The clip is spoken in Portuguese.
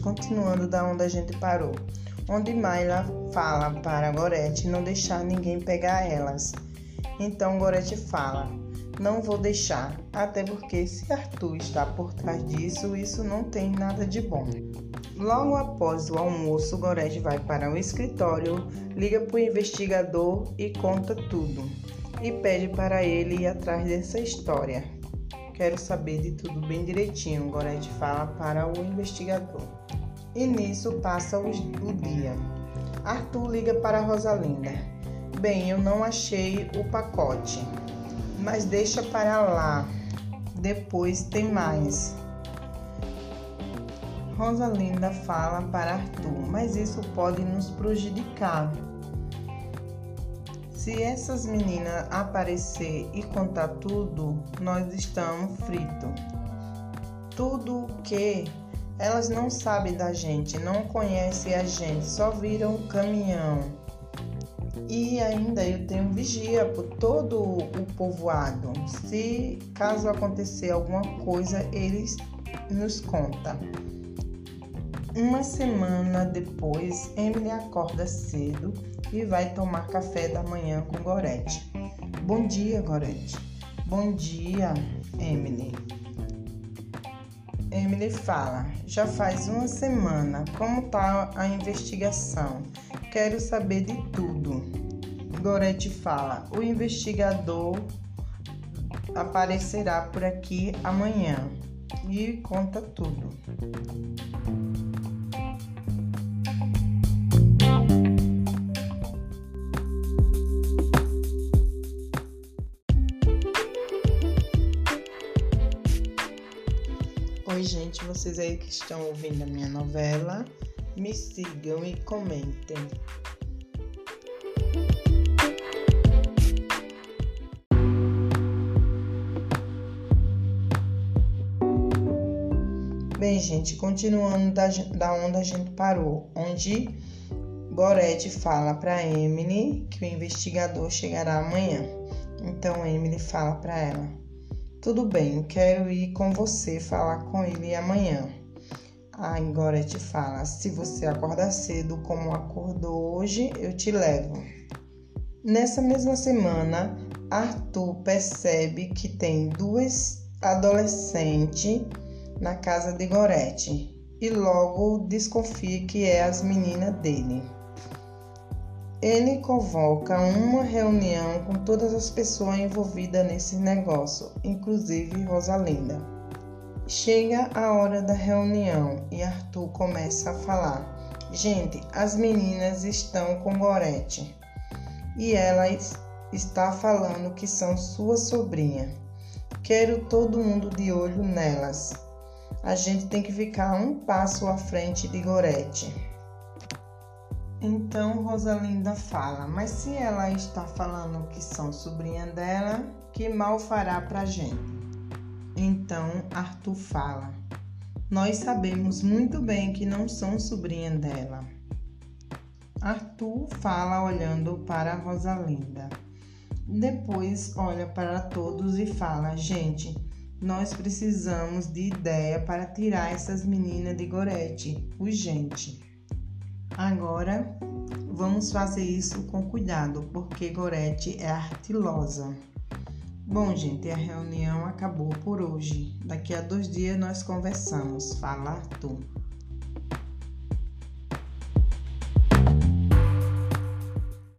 continuando da onde a gente parou, onde Mayla fala para Gorete não deixar ninguém pegar elas. Então Gorete fala: Não vou deixar, até porque se Arthur está por trás disso, isso não tem nada de bom. Logo após o almoço, Gorete vai para o escritório, liga para o investigador e conta tudo. E pede para ele ir atrás dessa história. Quero saber de tudo bem direitinho, Gorete fala para o investigador. E nisso passa o, dia. Arthur liga para Rosalinda. Bem, eu não achei o pacote, mas deixa para lá. Depois tem mais. Rosalinda fala para Arthur, mas isso pode nos prejudicar. Se essas meninas aparecer e contar tudo, nós estamos fritos. Tudo que elas não sabem da gente, não conhecem a gente, só viram o caminhão. E ainda eu tenho vigia por todo o povoado. Se caso acontecer alguma coisa, eles nos contam. Uma semana depois, Emily acorda cedo e vai tomar café da manhã com Gorete. Bom dia, Gorete. Bom dia, Emily. Emily fala: Já faz uma semana. Como tá a investigação? Quero saber de tudo. Gorete fala: O investigador aparecerá por aqui amanhã e conta tudo. Oi, gente, vocês aí que estão ouvindo a minha novela, me sigam e comentem. Bem, gente, continuando da, da onde a gente parou, onde Gorete fala para Emily que o investigador chegará amanhã. Então Emily fala para ela: Tudo bem, quero ir com você falar com ele amanhã. Aí Gorete fala: Se você acordar cedo como acordou hoje, eu te levo. Nessa mesma semana, Arthur percebe que tem duas adolescentes na casa de Gorete e logo desconfia que é as meninas dele. Ele convoca uma reunião com todas as pessoas envolvidas nesse negócio, inclusive Rosalinda. Chega a hora da reunião e Arthur começa a falar: Gente, as meninas estão com Gorete e ela está falando que são sua sobrinha. Quero todo mundo de olho nelas a gente tem que ficar um passo à frente de Gorete. Então Rosalinda fala, mas se ela está falando que são sobrinha dela, que mal fará pra gente? Então Arthur fala, nós sabemos muito bem que não são sobrinha dela. Arthur fala olhando para Rosalinda. Depois olha para todos e fala, gente, nós precisamos de ideia para tirar essas meninas de Gorete, urgente. Agora, vamos fazer isso com cuidado, porque Gorete é artilosa. Bom, gente, a reunião acabou por hoje. Daqui a dois dias nós conversamos. Fala, Arthur.